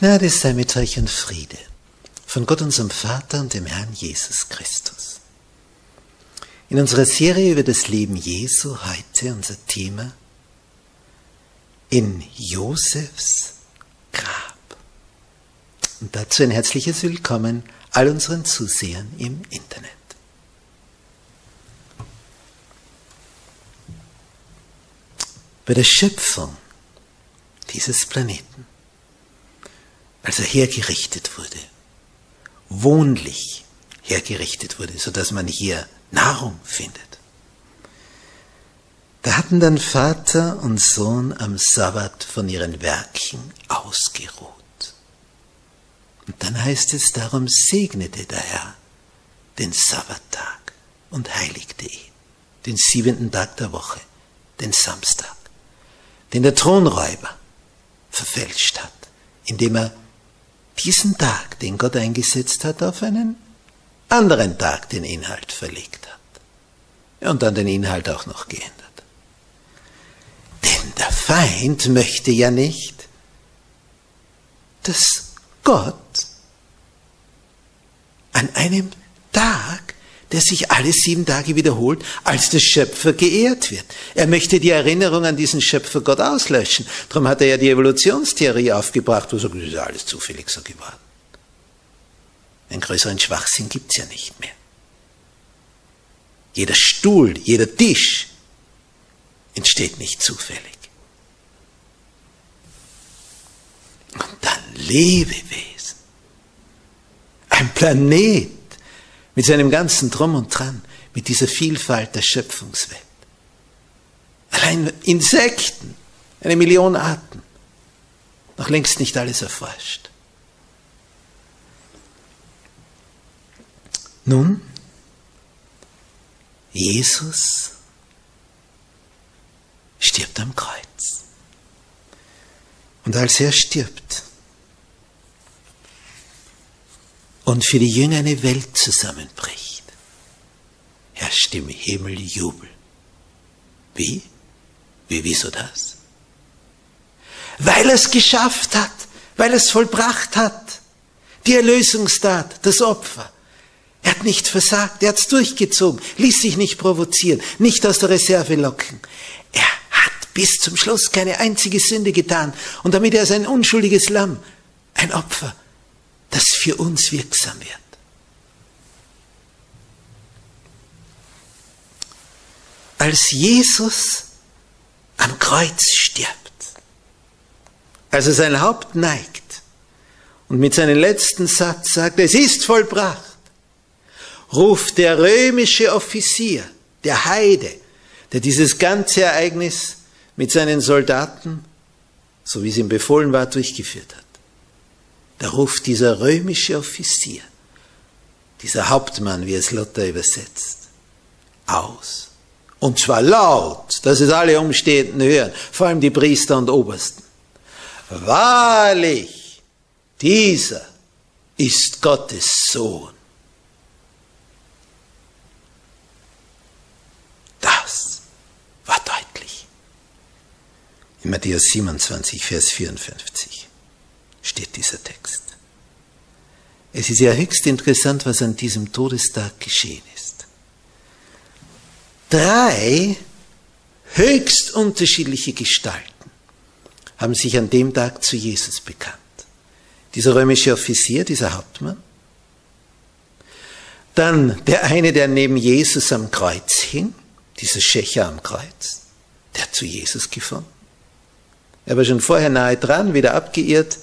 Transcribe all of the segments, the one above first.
Gnade sei mit euch und Friede von Gott unserem Vater und dem Herrn Jesus Christus. In unserer Serie über das Leben Jesu heute unser Thema in Josefs Grab. Und dazu ein herzliches Willkommen all unseren Zusehern im Internet. Bei der Schöpfung dieses Planeten als er hergerichtet wurde, wohnlich hergerichtet wurde, sodass man hier Nahrung findet. Da hatten dann Vater und Sohn am Sabbat von ihren Werken ausgeruht. Und dann heißt es, darum segnete der Herr den Sabbattag und heiligte ihn, den siebenten Tag der Woche, den Samstag, den der Thronräuber verfälscht hat, indem er diesen Tag, den Gott eingesetzt hat, auf einen anderen Tag den Inhalt verlegt hat. Und dann den Inhalt auch noch geändert. Denn der Feind möchte ja nicht, dass Gott an einem Tag der sich alle sieben Tage wiederholt, als der Schöpfer geehrt wird. Er möchte die Erinnerung an diesen Schöpfer Gott auslöschen. Darum hat er ja die Evolutionstheorie aufgebracht, wo er sagt, das ist alles zufällig so geworden. Einen größeren Schwachsinn gibt's ja nicht mehr. Jeder Stuhl, jeder Tisch entsteht nicht zufällig. Und dann Lebewesen. Ein Planet mit seinem ganzen Drum und Dran, mit dieser Vielfalt der Schöpfungswelt. Allein Insekten, eine Million Arten, noch längst nicht alles erforscht. Nun, Jesus stirbt am Kreuz. Und als er stirbt, und für die Jünger eine Welt zusammenbricht, herrscht im Himmel Jubel. Wie? Wie, wieso das? Weil er es geschafft hat, weil er es vollbracht hat. Die Erlösungstat, das Opfer. Er hat nicht versagt, er hat es durchgezogen, ließ sich nicht provozieren, nicht aus der Reserve locken. Er hat bis zum Schluss keine einzige Sünde getan und damit er sein unschuldiges Lamm, ein Opfer, für uns wirksam wird. Als Jesus am Kreuz stirbt, als er sein Haupt neigt und mit seinem letzten Satz sagt, es ist vollbracht, ruft der römische Offizier, der Heide, der dieses ganze Ereignis mit seinen Soldaten, so wie es ihm befohlen war, durchgeführt hat. Da ruft dieser römische Offizier, dieser Hauptmann, wie es Luther übersetzt, aus. Und zwar laut, dass es alle Umstehenden hören, vor allem die Priester und Obersten. wahrlich, dieser ist Gottes Sohn. Das war deutlich. In Matthäus 27, Vers 54 steht dieser Text. Es ist ja höchst interessant, was an diesem Todestag geschehen ist. Drei höchst unterschiedliche Gestalten haben sich an dem Tag zu Jesus bekannt. Dieser römische Offizier, dieser Hauptmann, dann der eine, der neben Jesus am Kreuz hing, dieser Schächer am Kreuz, der hat zu Jesus gefunden. Er war schon vorher nahe dran, wieder abgeirrt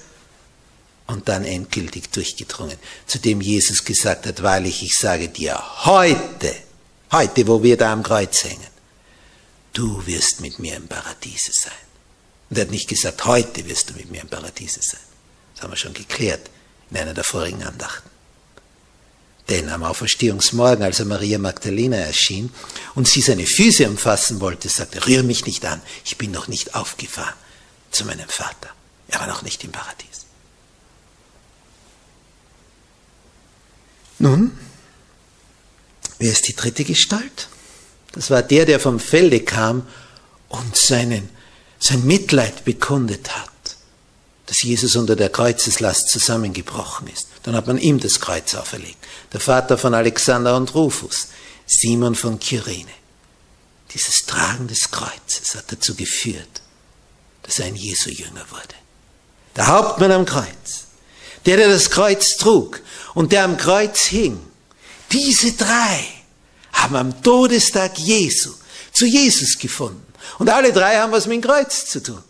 und dann endgültig durchgedrungen, zu dem Jesus gesagt hat, wahrlich, ich sage dir, heute, heute, wo wir da am Kreuz hängen, du wirst mit mir im Paradiese sein. Und er hat nicht gesagt, heute wirst du mit mir im Paradiese sein. Das haben wir schon geklärt in einer der vorigen Andachten. Denn am Auferstehungsmorgen, als er Maria Magdalena erschien und sie seine Füße umfassen wollte, sagte rühr mich nicht an, ich bin noch nicht aufgefahren zu meinem Vater. Er war noch nicht im Paradies. Nun, wer ist die dritte Gestalt? Das war der, der vom Felde kam und seinen, sein Mitleid bekundet hat, dass Jesus unter der Kreuzeslast zusammengebrochen ist. Dann hat man ihm das Kreuz auferlegt. Der Vater von Alexander und Rufus, Simon von Kyrene. Dieses Tragen des Kreuzes hat dazu geführt, dass er ein Jesu-Jünger wurde. Der Hauptmann am Kreuz, der, der das Kreuz trug und der am Kreuz hing, diese drei haben am Todestag Jesu zu Jesus gefunden. Und alle drei haben was mit dem Kreuz zu tun.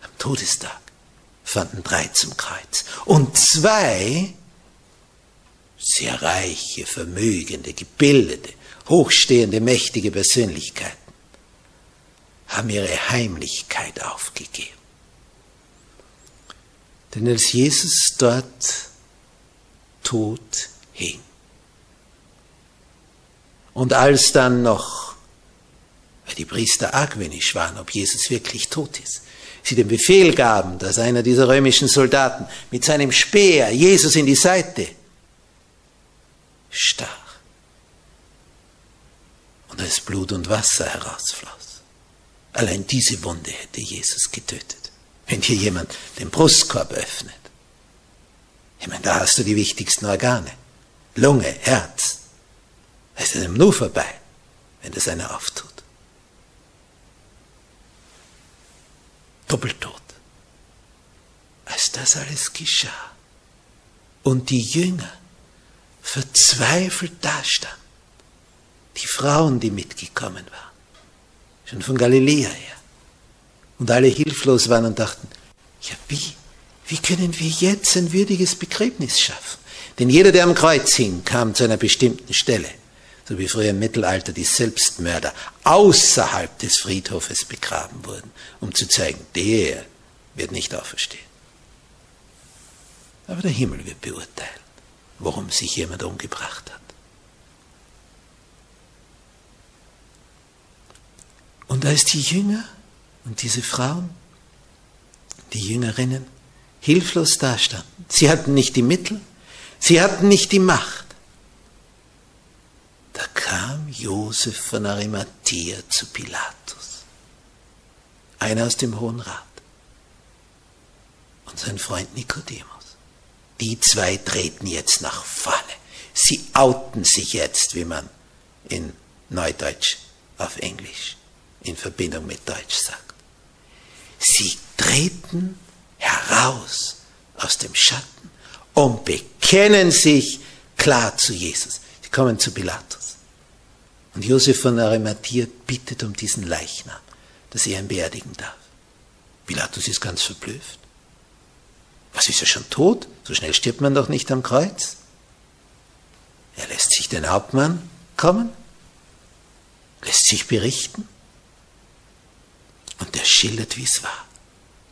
Am Todestag fanden drei zum Kreuz. Und zwei sehr reiche, vermögende, gebildete, hochstehende, mächtige Persönlichkeiten haben ihre Heimlichkeit aufgegeben. Denn als Jesus dort tot hing. Und als dann noch, weil die Priester argwöhnisch waren, ob Jesus wirklich tot ist, sie den Befehl gaben, dass einer dieser römischen Soldaten mit seinem Speer Jesus in die Seite stach. Und als Blut und Wasser herausfloss. Allein diese Wunde hätte Jesus getötet wenn hier jemand den Brustkorb öffnet. Ich meine, da hast du die wichtigsten Organe. Lunge, Herz. Da ist es nur vorbei, wenn das einer auftut. Doppeltot. Als das alles geschah und die Jünger verzweifelt dastanden, die Frauen, die mitgekommen waren, schon von Galiläa her, und alle hilflos waren und dachten, ja wie, wie können wir jetzt ein würdiges Begräbnis schaffen? Denn jeder, der am Kreuz hing, kam zu einer bestimmten Stelle, so wie früher im Mittelalter die Selbstmörder außerhalb des Friedhofes begraben wurden, um zu zeigen, der wird nicht auferstehen. Aber der Himmel wird beurteilen, warum sich jemand umgebracht hat. Und als die Jünger und diese Frauen, die Jüngerinnen, hilflos dastanden. Sie hatten nicht die Mittel, sie hatten nicht die Macht. Da kam Josef von Arimathea zu Pilatus, einer aus dem Hohen Rat, und sein Freund Nikodemus. Die zwei treten jetzt nach vorne. Sie outen sich jetzt, wie man in Neudeutsch auf Englisch in Verbindung mit Deutsch sagt. Sie treten heraus aus dem Schatten und bekennen sich klar zu Jesus. Sie kommen zu Pilatus. Und Josef von Arimathea bittet um diesen Leichnam, dass er ihn beerdigen darf. Pilatus ist ganz verblüfft. Was ist er schon tot? So schnell stirbt man doch nicht am Kreuz. Er lässt sich den Hauptmann kommen, lässt sich berichten schildert, wie es war.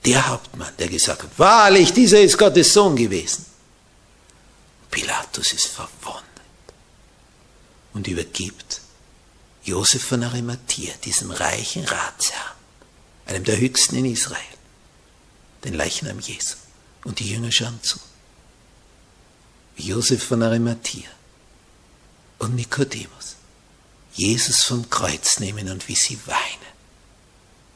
Der Hauptmann, der gesagt hat, wahrlich, dieser ist Gottes Sohn gewesen. Pilatus ist verwundert und übergibt Josef von Arimathea, diesem reichen Ratsherrn, einem der höchsten in Israel, den Leichnam Jesu. Und die Jünger schauen zu. Wie Josef von Arimathea und Nikodemus Jesus vom Kreuz nehmen und wie sie weinen.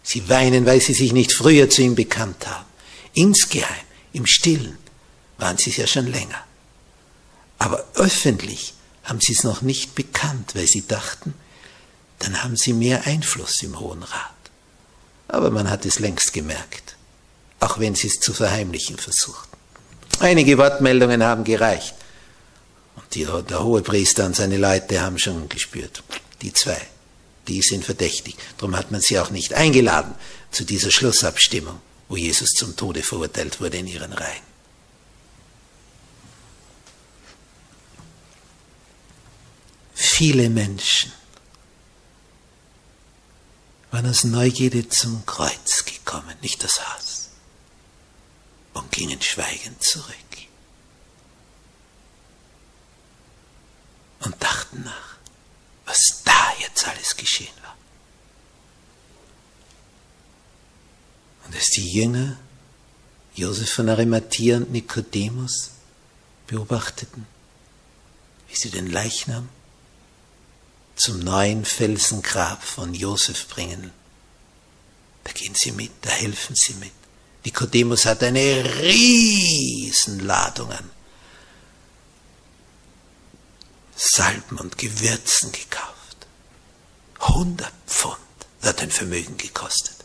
Sie weinen, weil sie sich nicht früher zu ihm bekannt haben. Insgeheim, im Stillen, waren sie es ja schon länger. Aber öffentlich haben sie es noch nicht bekannt, weil sie dachten, dann haben sie mehr Einfluss im Hohen Rat. Aber man hat es längst gemerkt, auch wenn sie es zu verheimlichen versuchten. Einige Wortmeldungen haben gereicht. Und die, der hohe Priester und seine Leute haben schon gespürt, die zwei, die sind verdächtig. Darum hat man sie auch nicht eingeladen zu dieser Schlussabstimmung, wo Jesus zum Tode verurteilt wurde in ihren Reihen. Viele Menschen waren aus Neugierde zum Kreuz gekommen, nicht das Haus, und gingen schweigend zurück und dachten nach, was da jetzt alles geschehen war. Und als die Jünger, Josef von Arimathea und Nikodemus, beobachteten, wie sie den Leichnam zum neuen Felsengrab von Josef bringen. Da gehen sie mit, da helfen sie mit. Nikodemus hat eine Riesenladung an Salben und Gewürzen gekauft. 100 Pfund hat ein Vermögen gekostet.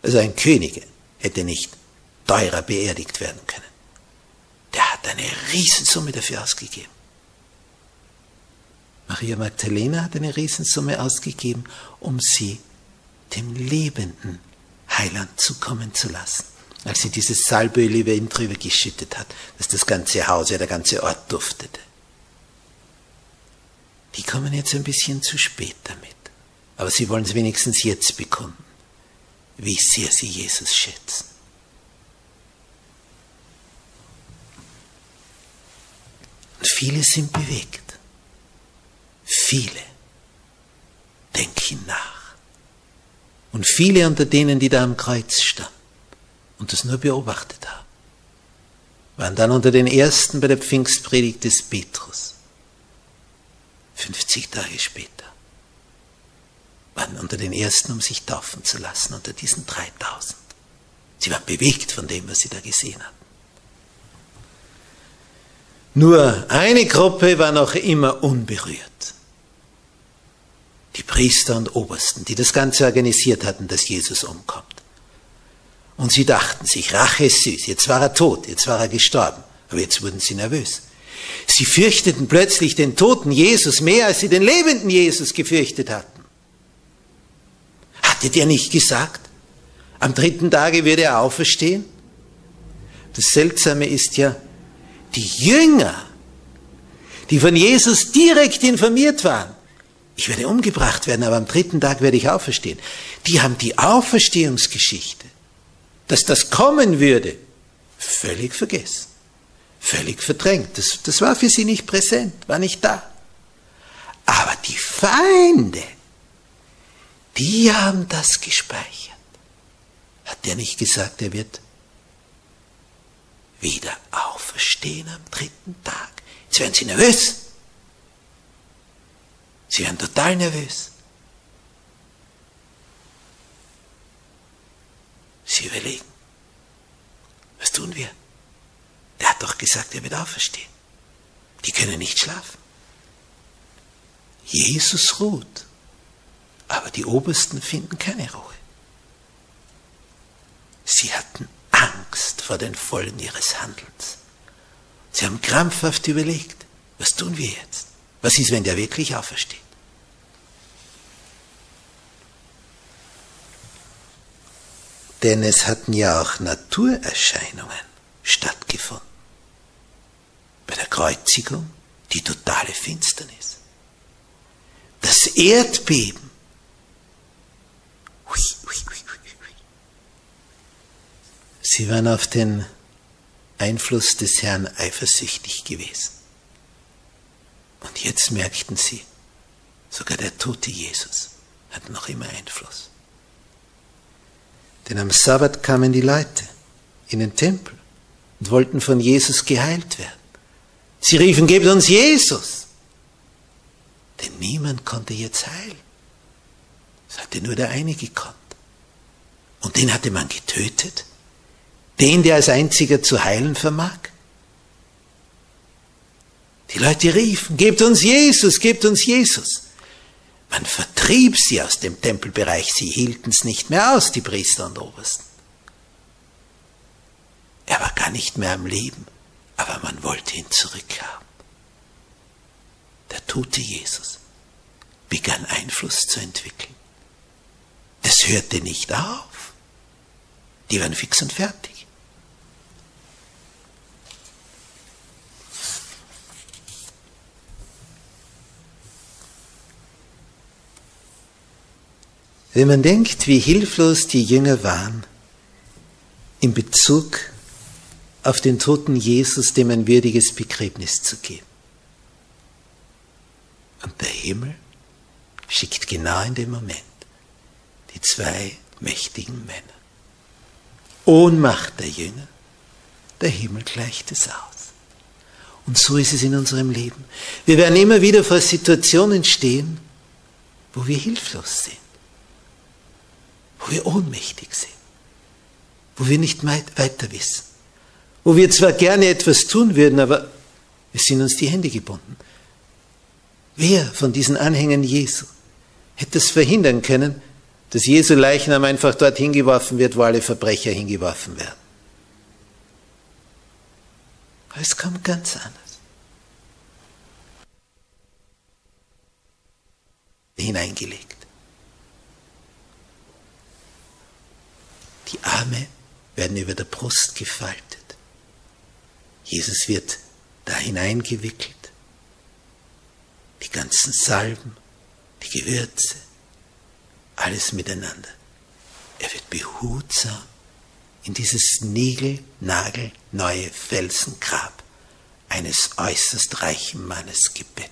Also ein König hätte nicht teurer beerdigt werden können. Der hat eine Riesensumme dafür ausgegeben. Maria Magdalena hat eine Riesensumme ausgegeben, um sie dem lebenden Heiland zukommen zu lassen. Als sie dieses Salböl über ihn drüber geschüttet hat, dass das ganze Haus, ja der ganze Ort duftete. Die kommen jetzt ein bisschen zu spät damit. Aber sie wollen es wenigstens jetzt bekunden, wie sehr sie Jesus schätzen. Und viele sind bewegt. Viele denken nach. Und viele unter denen, die da am Kreuz standen und das nur beobachtet haben, waren dann unter den ersten bei der Pfingstpredigt des Petrus. 50 Tage später waren unter den ersten, um sich taufen zu lassen, unter diesen 3000. Sie waren bewegt von dem, was sie da gesehen hatten. Nur eine Gruppe war noch immer unberührt die Priester und Obersten, die das Ganze organisiert hatten, dass Jesus umkommt. Und sie dachten sich, Rache ist süß, jetzt war er tot, jetzt war er gestorben, aber jetzt wurden sie nervös. Sie fürchteten plötzlich den toten Jesus mehr, als sie den lebenden Jesus gefürchtet hatten. Hatte der nicht gesagt, am dritten Tage würde er auferstehen? Das Seltsame ist ja, die Jünger, die von Jesus direkt informiert waren, ich werde umgebracht werden, aber am dritten Tag werde ich auferstehen. Die haben die Auferstehungsgeschichte, dass das kommen würde, völlig vergessen, völlig verdrängt. Das, das war für sie nicht präsent, war nicht da. Aber die Feinde, die haben das gespeichert. Hat der nicht gesagt, er wird wieder auferstehen am dritten Tag? Jetzt werden sie nervös. Sie werden total nervös. Sie überlegen, was tun wir? Der hat doch gesagt, er wird auferstehen. Die können nicht schlafen. Jesus ruht, aber die Obersten finden keine Ruhe. Sie hatten Angst vor den Folgen ihres Handelns. Sie haben krampfhaft überlegt, was tun wir jetzt? Was ist, wenn der wirklich aufersteht? Denn es hatten ja auch Naturerscheinungen stattgefunden. Bei der Kreuzigung die totale Finsternis. Das Erdbeben. Sie waren auf den Einfluss des Herrn eifersüchtig gewesen. Und jetzt merkten sie, sogar der tote Jesus hat noch immer Einfluss. Denn am Sabbat kamen die Leute in den Tempel und wollten von Jesus geheilt werden. Sie riefen, gebt uns Jesus. Denn niemand konnte jetzt heilen. Es hatte nur der eine gekonnt. Und den hatte man getötet. Den, der als einziger zu heilen vermag. Die Leute riefen, gebt uns Jesus, gebt uns Jesus. Man vertrieb sie aus dem Tempelbereich, sie hielten es nicht mehr aus, die Priester und Obersten. Er war gar nicht mehr am Leben, aber man wollte ihn zurückhaben. Der tote Jesus begann Einfluss zu entwickeln. Das hörte nicht auf. Die waren fix und fertig. Wenn man denkt, wie hilflos die Jünger waren in Bezug auf den toten Jesus, dem ein würdiges Begräbnis zu geben. Und der Himmel schickt genau in dem Moment die zwei mächtigen Männer. Ohnmacht der Jünger, der Himmel gleicht es aus. Und so ist es in unserem Leben. Wir werden immer wieder vor Situationen stehen, wo wir hilflos sind, wo wir ohnmächtig sind, wo wir nicht weiter wissen, wo wir zwar gerne etwas tun würden, aber es sind uns die Hände gebunden. Wer von diesen Anhängern Jesu hätte es verhindern können, dass Jesu Leichnam einfach dort hingeworfen wird, wo alle Verbrecher hingeworfen werden. Aber es kommt ganz anders. Hineingelegt. Die Arme werden über der Brust gefaltet. Jesus wird da hineingewickelt. Die ganzen Salben, die Gewürze, alles miteinander. Er wird behutsam in dieses niegelnagelneue Felsengrab eines äußerst reichen Mannes gebettet.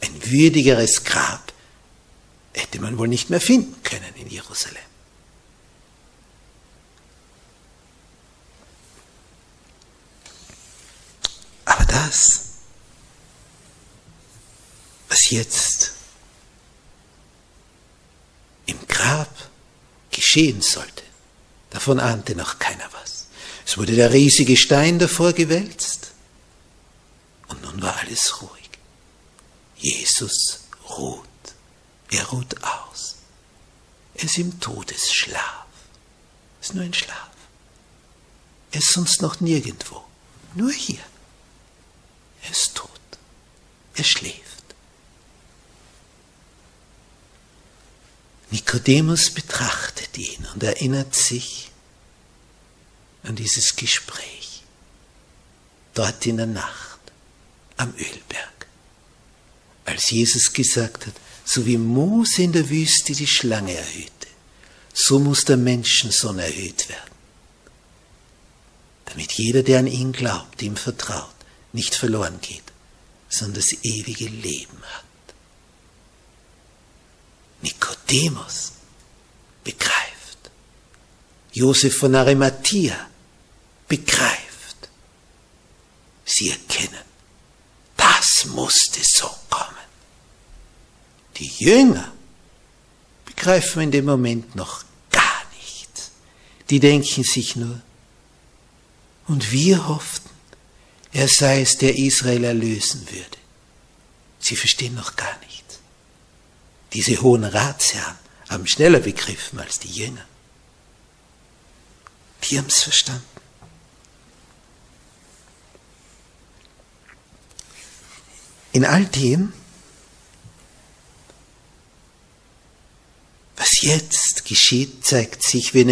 Ein würdigeres Grab hätte man wohl nicht mehr finden können in Jerusalem. Aber das, was jetzt im Grab geschehen sollte, davon ahnte noch keiner was. Es wurde der riesige Stein davor gewälzt und nun war alles ruhig. Jesus ruht. Er ruht aus. Er ist im Todesschlaf. Es ist nur ein Schlaf. Er ist sonst noch nirgendwo. Nur hier. Er ist tot. Er schläft. Nikodemus betrachtet ihn und erinnert sich an dieses Gespräch dort in der Nacht am Ölberg, als Jesus gesagt hat, so wie Mose in der Wüste die Schlange erhöhte, so muss der Menschensohn erhöht werden, damit jeder, der an ihn glaubt, ihm vertraut, nicht verloren geht, sondern das ewige Leben hat. Nikodemus begreift. Josef von Arimathea begreift. Sie erkennen, das musste so kommen. Die Jünger begreifen in dem Moment noch gar nichts. Die denken sich nur, und wir hofften, er sei es, der Israel erlösen würde. Sie verstehen noch gar nichts. Diese hohen Ratsherren haben schneller begriffen als die Jünger. Die haben es verstanden. In all dem, was jetzt geschieht, zeigt sich, wie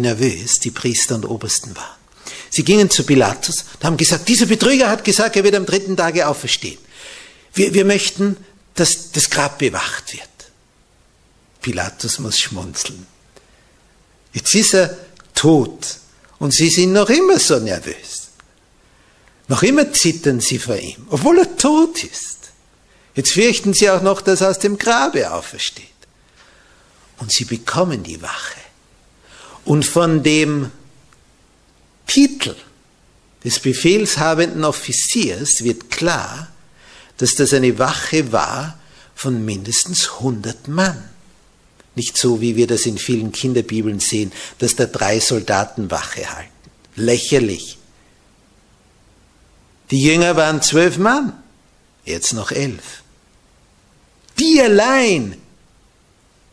nervös die Priester und Obersten waren. Sie gingen zu Pilatus und haben gesagt, dieser Betrüger hat gesagt, er wird am dritten Tage auferstehen. Wir, wir möchten, dass das Grab bewacht wird. Pilatus muss schmunzeln. Jetzt ist er tot und sie sind noch immer so nervös. Noch immer zittern sie vor ihm, obwohl er tot ist. Jetzt fürchten sie auch noch, dass er aus dem Grabe aufersteht. Und sie bekommen die Wache. Und von dem Titel des befehlshabenden Offiziers wird klar, dass das eine Wache war von mindestens 100 Mann. Nicht so, wie wir das in vielen Kinderbibeln sehen, dass da drei Soldaten Wache halten. Lächerlich. Die Jünger waren zwölf Mann, jetzt noch elf. Die allein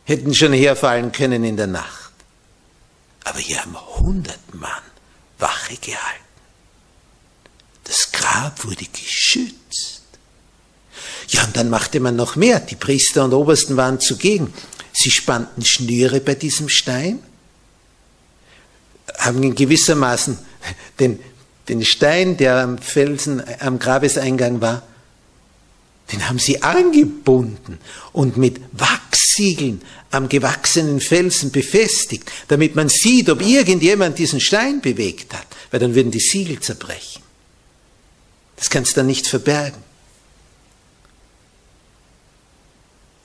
hätten schon herfallen können in der Nacht. Aber hier haben hundert Mann Wache gehalten. Das Grab wurde geschützt. Ja, und dann machte man noch mehr. Die Priester und Obersten waren zugegen. Sie spannten Schnüre bei diesem Stein, haben in gewissermaßen den, den Stein, der am Felsen, am Grabeseingang war, den haben sie angebunden und mit Wachssiegeln am gewachsenen Felsen befestigt, damit man sieht, ob irgendjemand diesen Stein bewegt hat, weil dann würden die Siegel zerbrechen. Das kannst du dann nicht verbergen.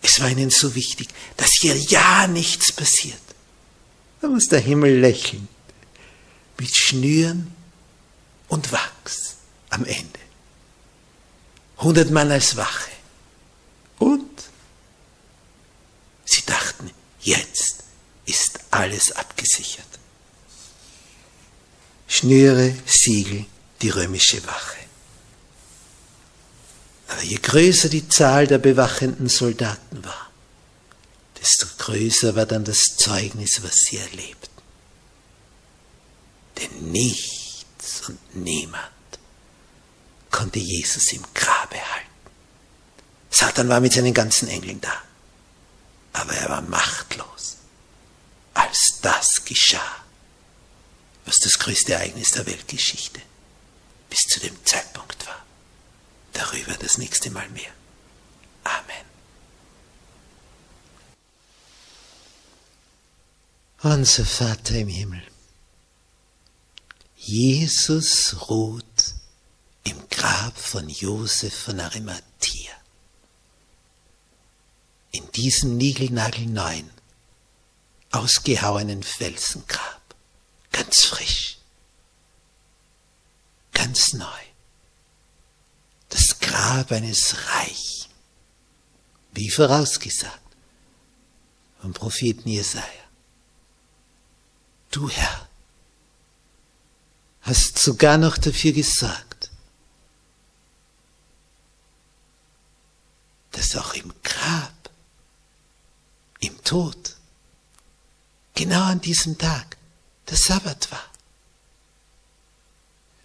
Es war ihnen so wichtig, dass hier ja nichts passiert. Da muss der Himmel lächeln. Mit Schnüren und Wachs am Ende. Hundert Mann als Wache. Und sie dachten, jetzt ist alles abgesichert. Schnüre, Siegel, die römische Wache. Aber je größer die Zahl der bewachenden Soldaten war, desto größer war dann das Zeugnis, was sie erlebten. Denn nichts und niemand konnte Jesus im Grabe halten. Satan war mit seinen ganzen Engeln da, aber er war machtlos, als das geschah, was das größte Ereignis der Weltgeschichte bis zu dem Zeitpunkt war. Darüber das nächste Mal mehr. Amen. Unser Vater im Himmel, Jesus ruht Grab von Josef von Arimathea. In diesem niegelnagelneuen, ausgehauenen Felsengrab, ganz frisch, ganz neu das Grab eines Reichen, wie vorausgesagt vom Propheten Jesaja. Du Herr, hast sogar noch dafür gesorgt, dass auch im Grab, im Tod, genau an diesem Tag der Sabbat war.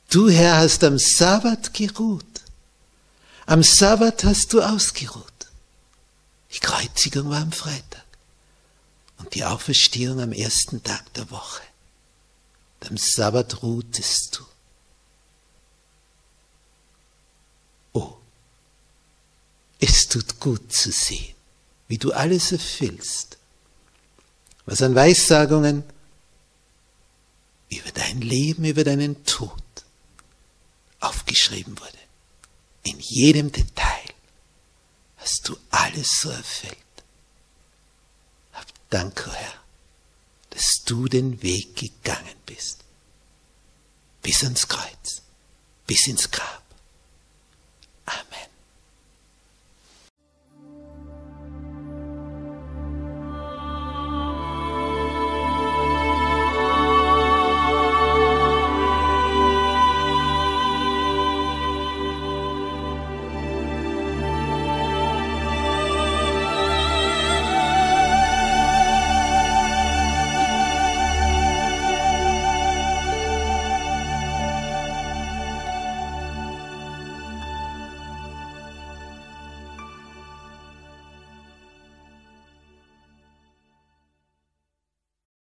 Du Herr hast am Sabbat geruht am Sabbat hast du ausgeruht. Die Kreuzigung war am Freitag und die Auferstehung am ersten Tag der Woche. Am Sabbat ruhtest du. Oh, es tut gut zu sehen, wie du alles erfüllst, was an Weissagungen über dein Leben, über deinen Tod aufgeschrieben wurde in jedem Detail hast du alles so erfüllt. Hab Dank, oh Herr, dass du den Weg gegangen bist. Bis ans Kreuz, bis ins Grab.